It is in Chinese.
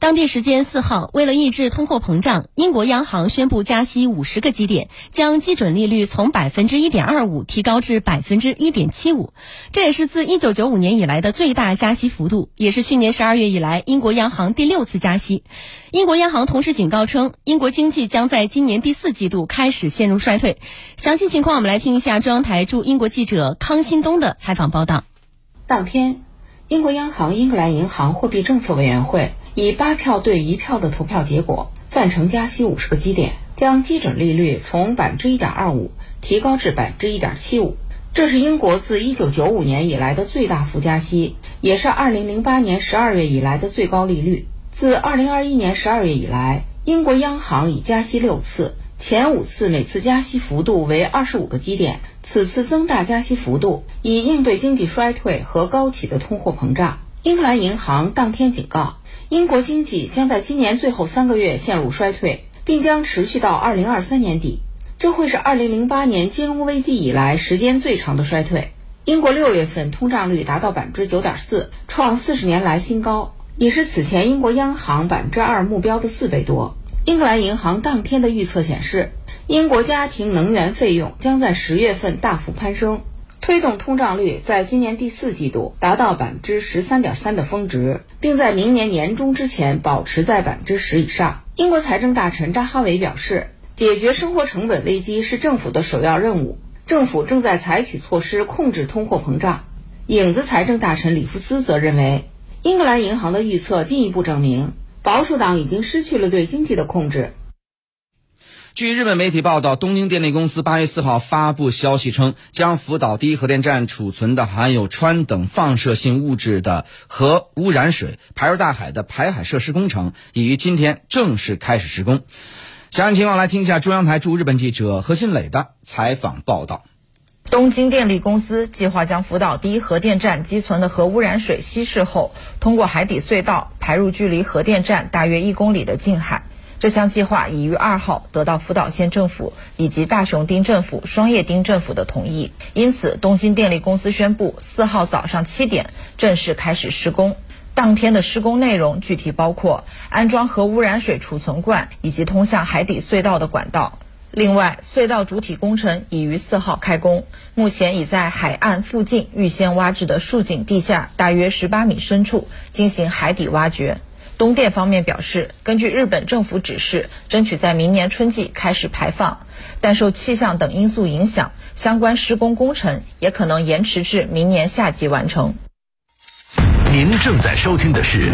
当地时间四号，为了抑制通货膨胀，英国央行宣布加息五十个基点，将基准利率从百分之一点二五提高至百分之一点七五。这也是自一九九五年以来的最大加息幅度，也是去年十二月以来英国央行第六次加息。英国央行同时警告称，英国经济将在今年第四季度开始陷入衰退。详细情况，我们来听一下中央台驻英国记者康新东的采访报道。当天，英国央行英格兰银行货币政策委员会。以八票对一票的投票结果，赞成加息五十个基点，将基准利率从百分之一点二五提高至百分之一点七五。这是英国自一九九五年以来的最大幅加息，也是二零零八年十二月以来的最高利率。自二零二一年十二月以来，英国央行已加息六次，前五次每次加息幅度为二十五个基点，此次增大加息幅度，以应对经济衰退和高企的通货膨胀。英格兰银行当天警告。英国经济将在今年最后三个月陷入衰退，并将持续到二零二三年底，这会是二零零八年金融危机以来时间最长的衰退。英国六月份通胀率达到百分之九点四，创四十年来新高，也是此前英国央行百分之二目标的四倍多。英格兰银行当天的预测显示，英国家庭能源费用将在十月份大幅攀升。推动通胀率在今年第四季度达到百分之十三点三的峰值，并在明年年中之前保持在百分之十以上。英国财政大臣扎哈维表示，解决生活成本危机是政府的首要任务，政府正在采取措施控制通货膨胀。影子财政大臣里夫斯则认为，英格兰银行的预测进一步证明，保守党已经失去了对经济的控制。据日本媒体报道，东京电力公司八月四号发布消息称，将福岛第一核电站储存的含有氚等放射性物质的核污染水排入大海的排海设施工程已于今天正式开始施工。详细情况来听一下中央台驻日本记者何新磊的采访报道。东京电力公司计划将福岛第一核电站积存的核污染水稀释后，通过海底隧道排入距离核电站大约一公里的近海。这项计划已于二号得到福岛县政府以及大熊町政府、双叶町政府的同意，因此东京电力公司宣布四号早上七点正式开始施工。当天的施工内容具体包括安装核污染水储存罐以及通向海底隧道的管道。另外，隧道主体工程已于四号开工，目前已在海岸附近预先挖制的竖井地下大约十八米深处进行海底挖掘。东电方面表示，根据日本政府指示，争取在明年春季开始排放，但受气象等因素影响，相关施工工程也可能延迟至明年夏季完成。您正在收听的是。